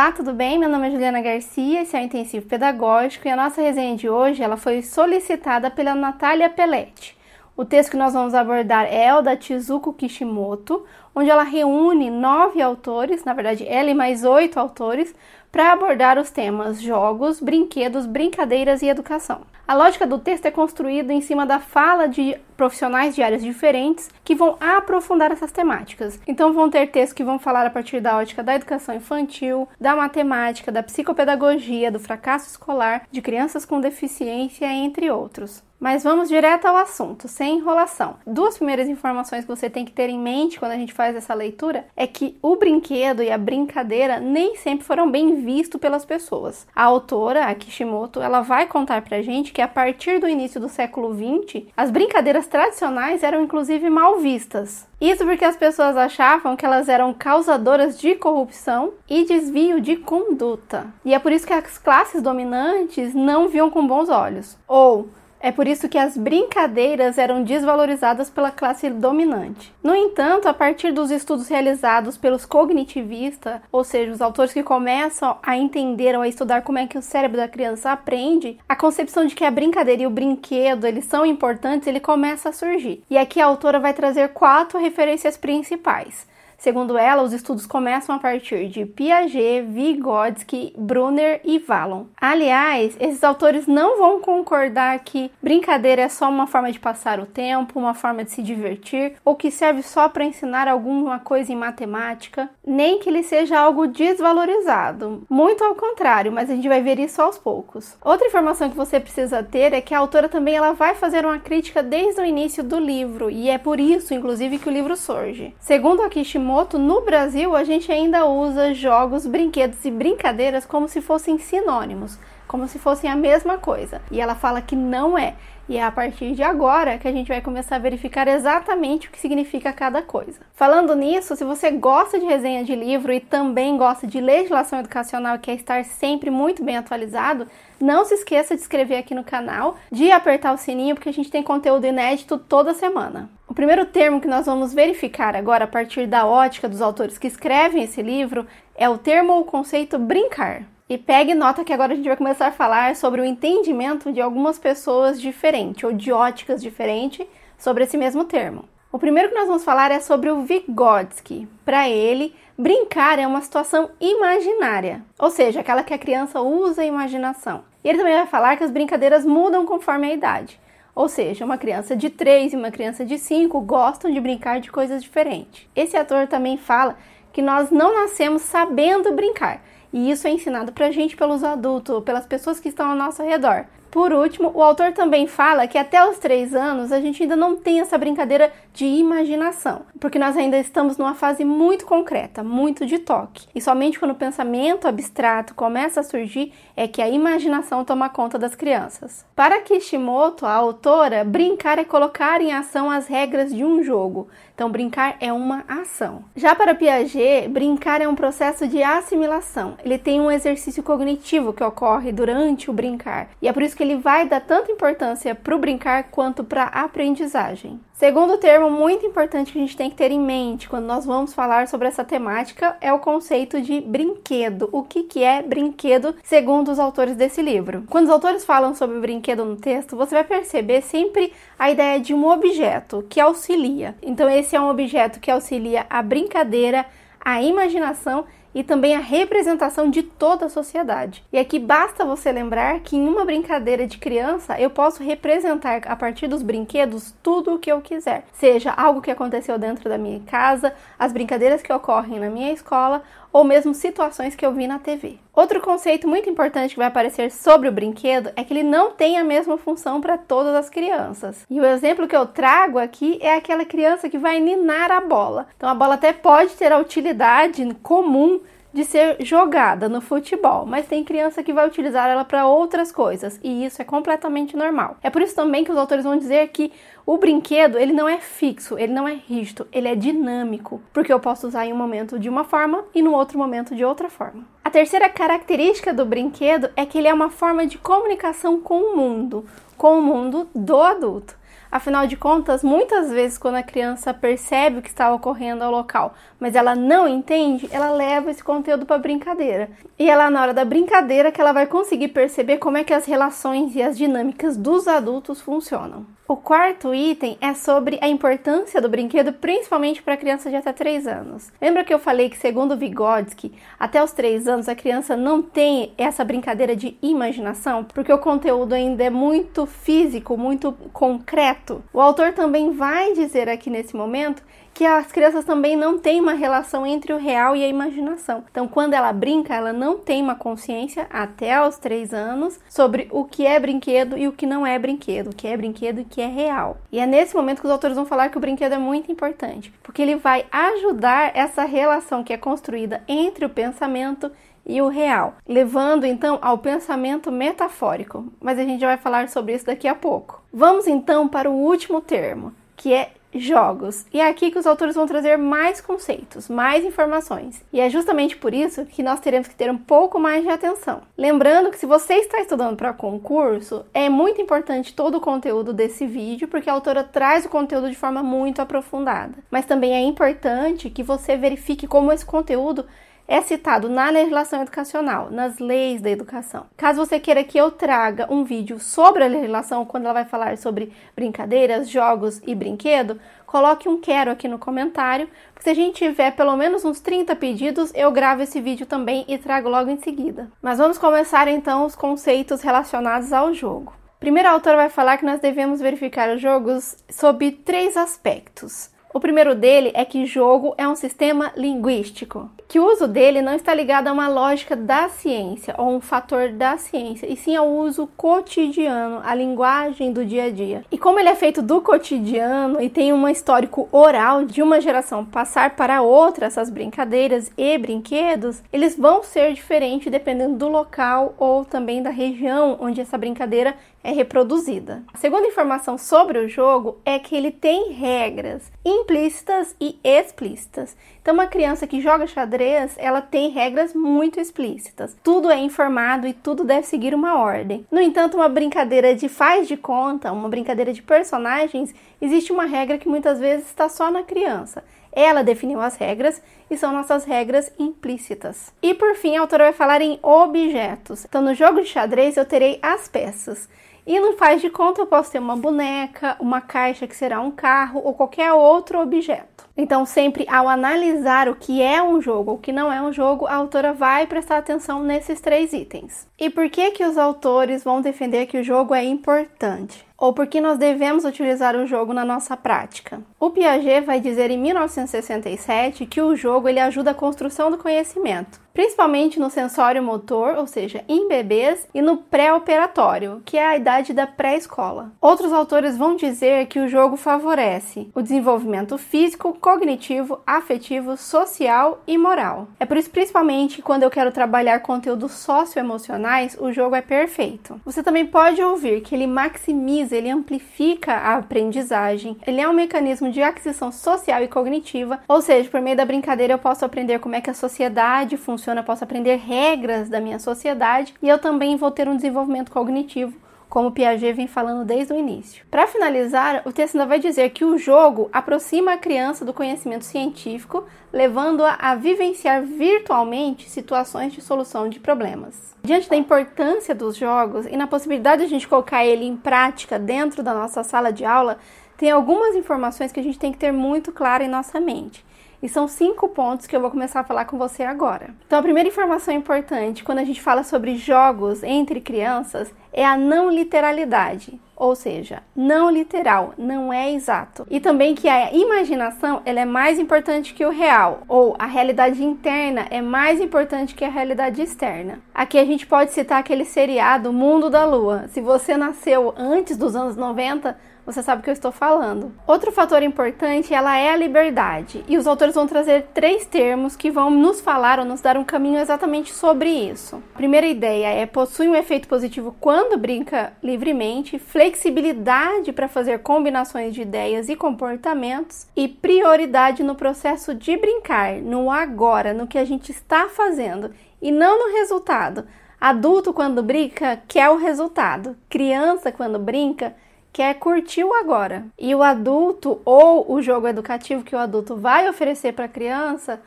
Olá, tudo bem? Meu nome é Juliana Garcia, esse é o Intensivo Pedagógico e a nossa resenha de hoje ela foi solicitada pela Natália Pelletti. O texto que nós vamos abordar é o da Chizuko Kishimoto, onde ela reúne nove autores, na verdade ela e mais oito autores, para abordar os temas jogos, brinquedos, brincadeiras e educação. A lógica do texto é construída em cima da fala de profissionais de áreas diferentes que vão aprofundar essas temáticas. Então vão ter textos que vão falar a partir da ótica da educação infantil, da matemática, da psicopedagogia, do fracasso escolar, de crianças com deficiência, entre outros. Mas vamos direto ao assunto, sem enrolação. Duas primeiras informações que você tem que ter em mente quando a gente faz essa leitura é que o brinquedo e a brincadeira nem sempre foram bem vistos pelas pessoas. A autora, a Kishimoto, ela vai contar pra gente que a partir do início do século 20, as brincadeiras tradicionais eram inclusive mal vistas. Isso porque as pessoas achavam que elas eram causadoras de corrupção e desvio de conduta. E é por isso que as classes dominantes não viam com bons olhos. Ou é por isso que as brincadeiras eram desvalorizadas pela classe dominante. No entanto, a partir dos estudos realizados pelos cognitivistas, ou seja, os autores que começam a entender ou a estudar como é que o cérebro da criança aprende, a concepção de que a brincadeira e o brinquedo eles são importantes, ele começa a surgir. E aqui a autora vai trazer quatro referências principais. Segundo ela, os estudos começam a partir de Piaget, Vygotsky, Brunner e Vallon. Aliás, esses autores não vão concordar que brincadeira é só uma forma de passar o tempo, uma forma de se divertir, ou que serve só para ensinar alguma coisa em matemática, nem que ele seja algo desvalorizado. Muito ao contrário, mas a gente vai ver isso aos poucos. Outra informação que você precisa ter é que a autora também ela vai fazer uma crítica desde o início do livro, e é por isso, inclusive, que o livro surge. Segundo a Kishimoto, no Brasil a gente ainda usa jogos, brinquedos e brincadeiras como se fossem sinônimos, como se fossem a mesma coisa. E ela fala que não é. E é a partir de agora que a gente vai começar a verificar exatamente o que significa cada coisa. Falando nisso, se você gosta de resenha de livro e também gosta de legislação educacional e quer estar sempre muito bem atualizado, não se esqueça de inscrever aqui no canal, de apertar o sininho, porque a gente tem conteúdo inédito toda semana. O primeiro termo que nós vamos verificar agora a partir da ótica dos autores que escrevem esse livro é o termo ou conceito brincar. E pegue nota que agora a gente vai começar a falar sobre o entendimento de algumas pessoas diferentes ou de óticas diferentes sobre esse mesmo termo. O primeiro que nós vamos falar é sobre o Vygotsky. Para ele, brincar é uma situação imaginária, ou seja, aquela que a criança usa a imaginação. E ele também vai falar que as brincadeiras mudam conforme a idade. Ou seja, uma criança de 3 e uma criança de 5 gostam de brincar de coisas diferentes. Esse ator também fala que nós não nascemos sabendo brincar, e isso é ensinado pra gente pelos adultos, pelas pessoas que estão ao nosso redor. Por último, o autor também fala que até os três anos a gente ainda não tem essa brincadeira de imaginação, porque nós ainda estamos numa fase muito concreta, muito de toque. E somente quando o pensamento abstrato começa a surgir é que a imaginação toma conta das crianças. Para Kishimoto, a autora, brincar é colocar em ação as regras de um jogo. Então, brincar é uma ação. Já para Piaget, brincar é um processo de assimilação. Ele tem um exercício cognitivo que ocorre durante o brincar. E é por isso que ele vai dar tanta importância para o brincar quanto para a aprendizagem. Segundo termo muito importante que a gente tem que ter em mente quando nós vamos falar sobre essa temática é o conceito de brinquedo. O que, que é brinquedo, segundo os autores desse livro? Quando os autores falam sobre brinquedo no texto, você vai perceber sempre a ideia de um objeto que auxilia. Então, esse é um objeto que auxilia a brincadeira, a imaginação e também a representação de toda a sociedade. E aqui basta você lembrar que em uma brincadeira de criança eu posso representar a partir dos brinquedos tudo o que eu quiser, seja algo que aconteceu dentro da minha casa, as brincadeiras que ocorrem na minha escola ou mesmo situações que eu vi na TV. Outro conceito muito importante que vai aparecer sobre o brinquedo é que ele não tem a mesma função para todas as crianças. E o exemplo que eu trago aqui é aquela criança que vai ninar a bola. Então a bola até pode ter a utilidade comum de ser jogada no futebol, mas tem criança que vai utilizar ela para outras coisas e isso é completamente normal. É por isso também que os autores vão dizer que o brinquedo ele não é fixo, ele não é rígido, ele é dinâmico, porque eu posso usar em um momento de uma forma e no outro momento de outra forma. A terceira característica do brinquedo é que ele é uma forma de comunicação com o mundo, com o mundo do adulto. Afinal de contas, muitas vezes quando a criança percebe o que está ocorrendo ao local, mas ela não entende, ela leva esse conteúdo para brincadeira. E é lá na hora da brincadeira que ela vai conseguir perceber como é que as relações e as dinâmicas dos adultos funcionam. O quarto item é sobre a importância do brinquedo, principalmente para criança de até 3 anos. Lembra que eu falei que, segundo Vygotsky, até os 3 anos a criança não tem essa brincadeira de imaginação, porque o conteúdo ainda é muito físico, muito concreto? O autor também vai dizer aqui nesse momento que as crianças também não têm uma relação entre o real e a imaginação. Então, quando ela brinca, ela não tem uma consciência até aos três anos sobre o que é brinquedo e o que não é brinquedo, o que é brinquedo e o que é real. E é nesse momento que os autores vão falar que o brinquedo é muito importante, porque ele vai ajudar essa relação que é construída entre o pensamento e o real, levando então ao pensamento metafórico. Mas a gente já vai falar sobre isso daqui a pouco. Vamos então para o último termo, que é jogos. E é aqui que os autores vão trazer mais conceitos, mais informações. E é justamente por isso que nós teremos que ter um pouco mais de atenção. Lembrando que se você está estudando para concurso, é muito importante todo o conteúdo desse vídeo, porque a autora traz o conteúdo de forma muito aprofundada. Mas também é importante que você verifique como esse conteúdo é citado na legislação educacional, nas leis da educação. Caso você queira que eu traga um vídeo sobre a legislação, quando ela vai falar sobre brincadeiras, jogos e brinquedo, coloque um quero aqui no comentário, porque se a gente tiver pelo menos uns 30 pedidos, eu gravo esse vídeo também e trago logo em seguida. Mas vamos começar então os conceitos relacionados ao jogo. Primeiro, a autora vai falar que nós devemos verificar os jogos sob três aspectos. O primeiro dele é que jogo é um sistema linguístico, que o uso dele não está ligado a uma lógica da ciência ou um fator da ciência, e sim ao uso cotidiano, a linguagem do dia a dia. E como ele é feito do cotidiano e tem um histórico oral de uma geração passar para outra essas brincadeiras e brinquedos, eles vão ser diferentes dependendo do local ou também da região onde essa brincadeira é reproduzida. A segunda informação sobre o jogo é que ele tem regras implícitas e explícitas. Então, uma criança que joga xadrez, ela tem regras muito explícitas. Tudo é informado e tudo deve seguir uma ordem. No entanto, uma brincadeira de faz de conta, uma brincadeira de personagens, existe uma regra que muitas vezes está só na criança. Ela definiu as regras e são nossas regras implícitas. E por fim, a autora vai falar em objetos. Então, no jogo de xadrez, eu terei as peças. E não faz de conta, eu posso ter uma boneca, uma caixa que será um carro ou qualquer outro objeto. Então, sempre ao analisar o que é um jogo ou o que não é um jogo, a autora vai prestar atenção nesses três itens. E por que que os autores vão defender que o jogo é importante? ou por que nós devemos utilizar o jogo na nossa prática. O Piaget vai dizer em 1967 que o jogo ele ajuda a construção do conhecimento, principalmente no sensório motor, ou seja, em bebês, e no pré-operatório, que é a idade da pré-escola. Outros autores vão dizer que o jogo favorece o desenvolvimento físico, cognitivo, afetivo, social e moral. É por isso, principalmente, quando eu quero trabalhar conteúdos socioemocionais, o jogo é perfeito. Você também pode ouvir que ele maximiza ele amplifica a aprendizagem, ele é um mecanismo de aquisição social e cognitiva, ou seja, por meio da brincadeira eu posso aprender como é que a sociedade funciona, eu posso aprender regras da minha sociedade e eu também vou ter um desenvolvimento cognitivo como Piaget vem falando desde o início. Para finalizar, o texto ainda vai dizer que o jogo aproxima a criança do conhecimento científico, levando-a a vivenciar virtualmente situações de solução de problemas. Diante da importância dos jogos e na possibilidade de a gente colocar ele em prática dentro da nossa sala de aula, tem algumas informações que a gente tem que ter muito claro em nossa mente. E são cinco pontos que eu vou começar a falar com você agora. Então, a primeira informação importante quando a gente fala sobre jogos entre crianças é a não literalidade, ou seja, não literal, não é exato. E também que a imaginação ela é mais importante que o real, ou a realidade interna é mais importante que a realidade externa. Aqui a gente pode citar aquele seriado Mundo da Lua. Se você nasceu antes dos anos 90, você sabe o que eu estou falando. Outro fator importante, ela é a liberdade. E os autores vão trazer três termos que vão nos falar ou nos dar um caminho exatamente sobre isso. A primeira ideia é possui um efeito positivo quando brinca livremente, flexibilidade para fazer combinações de ideias e comportamentos e prioridade no processo de brincar, no agora, no que a gente está fazendo e não no resultado. Adulto quando brinca quer o resultado. Criança quando brinca quer curtir o agora. E o adulto ou o jogo educativo que o adulto vai oferecer para a criança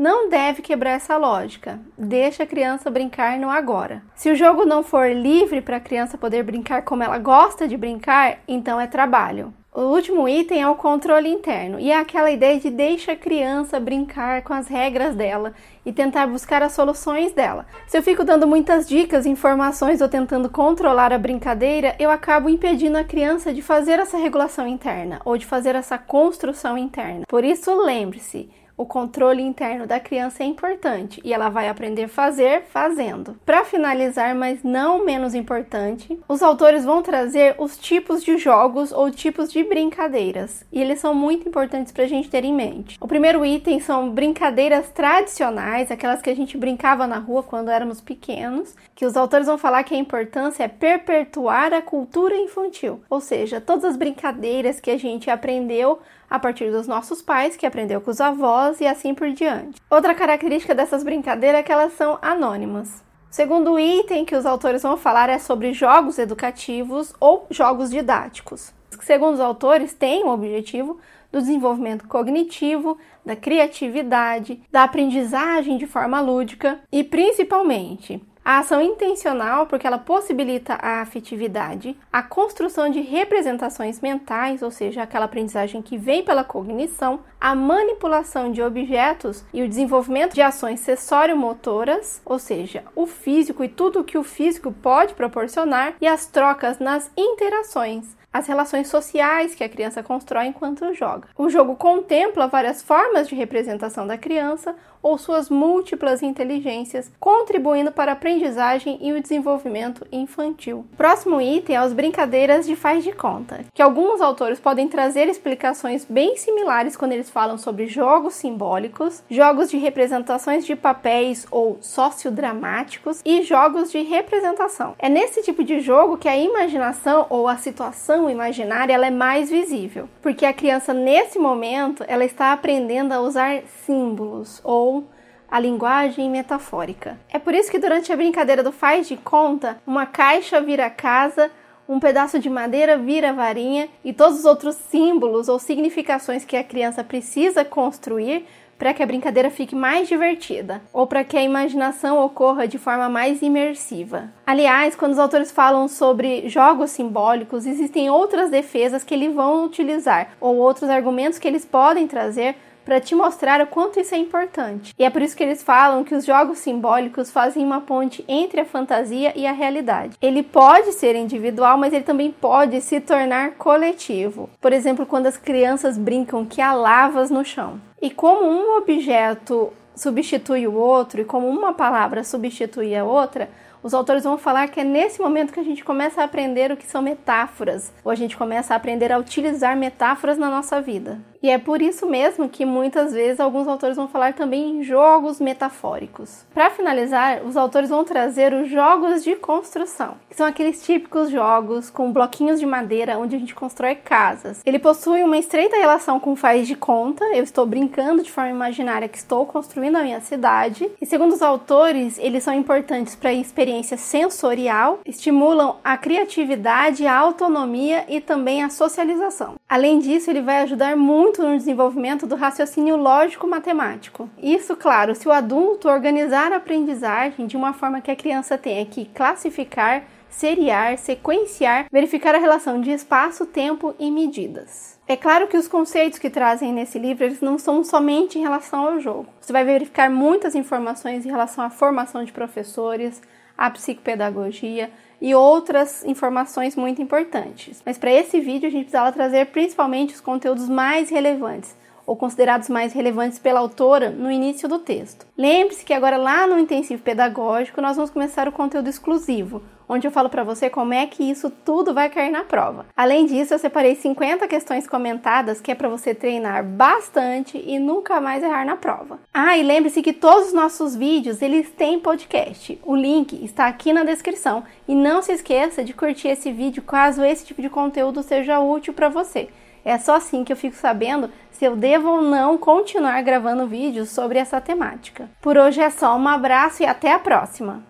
não deve quebrar essa lógica. Deixa a criança brincar no agora. Se o jogo não for livre para a criança poder brincar como ela gosta de brincar, então é trabalho. O último item é o controle interno, e é aquela ideia de deixa a criança brincar com as regras dela e tentar buscar as soluções dela. Se eu fico dando muitas dicas, informações ou tentando controlar a brincadeira, eu acabo impedindo a criança de fazer essa regulação interna ou de fazer essa construção interna. Por isso, lembre-se, o controle interno da criança é importante e ela vai aprender a fazer fazendo. Para finalizar, mas não menos importante, os autores vão trazer os tipos de jogos ou tipos de brincadeiras e eles são muito importantes para a gente ter em mente. O primeiro item são brincadeiras tradicionais, aquelas que a gente brincava na rua quando éramos pequenos, que os autores vão falar que a importância é perpetuar a cultura infantil, ou seja, todas as brincadeiras que a gente aprendeu a partir dos nossos pais, que aprendeu com os avós e assim por diante. Outra característica dessas brincadeiras é que elas são anônimas. O segundo item que os autores vão falar é sobre jogos educativos ou jogos didáticos. Segundo os autores, têm o objetivo do desenvolvimento cognitivo, da criatividade, da aprendizagem de forma lúdica e, principalmente, a ação intencional, porque ela possibilita a afetividade, a construção de representações mentais, ou seja, aquela aprendizagem que vem pela cognição, a manipulação de objetos e o desenvolvimento de ações sensório-motoras, ou seja, o físico e tudo o que o físico pode proporcionar, e as trocas nas interações, as relações sociais que a criança constrói enquanto joga. O jogo contempla várias formas de representação da criança ou suas múltiplas inteligências, contribuindo para a aprendizagem e o desenvolvimento infantil. Próximo item é as brincadeiras de faz de conta, que alguns autores podem trazer explicações bem similares quando eles falam sobre jogos simbólicos, jogos de representações de papéis ou sociodramáticos e jogos de representação. É nesse tipo de jogo que a imaginação ou a situação imaginária ela é mais visível, porque a criança nesse momento ela está aprendendo a usar símbolos ou a linguagem metafórica. É por isso que durante a brincadeira do faz de conta, uma caixa vira casa, um pedaço de madeira vira varinha e todos os outros símbolos ou significações que a criança precisa construir para que a brincadeira fique mais divertida ou para que a imaginação ocorra de forma mais imersiva. Aliás, quando os autores falam sobre jogos simbólicos, existem outras defesas que eles vão utilizar ou outros argumentos que eles podem trazer para te mostrar o quanto isso é importante. E é por isso que eles falam que os jogos simbólicos fazem uma ponte entre a fantasia e a realidade. Ele pode ser individual, mas ele também pode se tornar coletivo. Por exemplo, quando as crianças brincam que há lavas no chão. E como um objeto substitui o outro e como uma palavra substitui a outra, os autores vão falar que é nesse momento que a gente começa a aprender o que são metáforas, ou a gente começa a aprender a utilizar metáforas na nossa vida. E é por isso mesmo que muitas vezes alguns autores vão falar também em jogos metafóricos. Para finalizar, os autores vão trazer os jogos de construção, que são aqueles típicos jogos com bloquinhos de madeira onde a gente constrói casas. Ele possui uma estreita relação com faz de conta, eu estou brincando de forma imaginária que estou construindo a minha cidade. E segundo os autores, eles são importantes para a experiência sensorial, estimulam a criatividade, a autonomia e também a socialização. Além disso, ele vai ajudar muito no desenvolvimento do raciocínio lógico-matemático. Isso, claro, se o adulto organizar a aprendizagem de uma forma que a criança tenha que classificar, seriar, sequenciar, verificar a relação de espaço, tempo e medidas. É claro que os conceitos que trazem nesse livro eles não são somente em relação ao jogo. Você vai verificar muitas informações em relação à formação de professores, à psicopedagogia, e outras informações muito importantes. Mas para esse vídeo a gente precisava trazer principalmente os conteúdos mais relevantes ou considerados mais relevantes pela autora no início do texto. Lembre-se que agora lá no intensivo pedagógico nós vamos começar o conteúdo exclusivo, onde eu falo para você como é que isso tudo vai cair na prova. Além disso, eu separei 50 questões comentadas que é para você treinar bastante e nunca mais errar na prova. Ah, e lembre-se que todos os nossos vídeos, eles têm podcast. O link está aqui na descrição e não se esqueça de curtir esse vídeo caso esse tipo de conteúdo seja útil para você. É só assim que eu fico sabendo se eu devo ou não continuar gravando vídeos sobre essa temática. Por hoje é só, um abraço e até a próxima!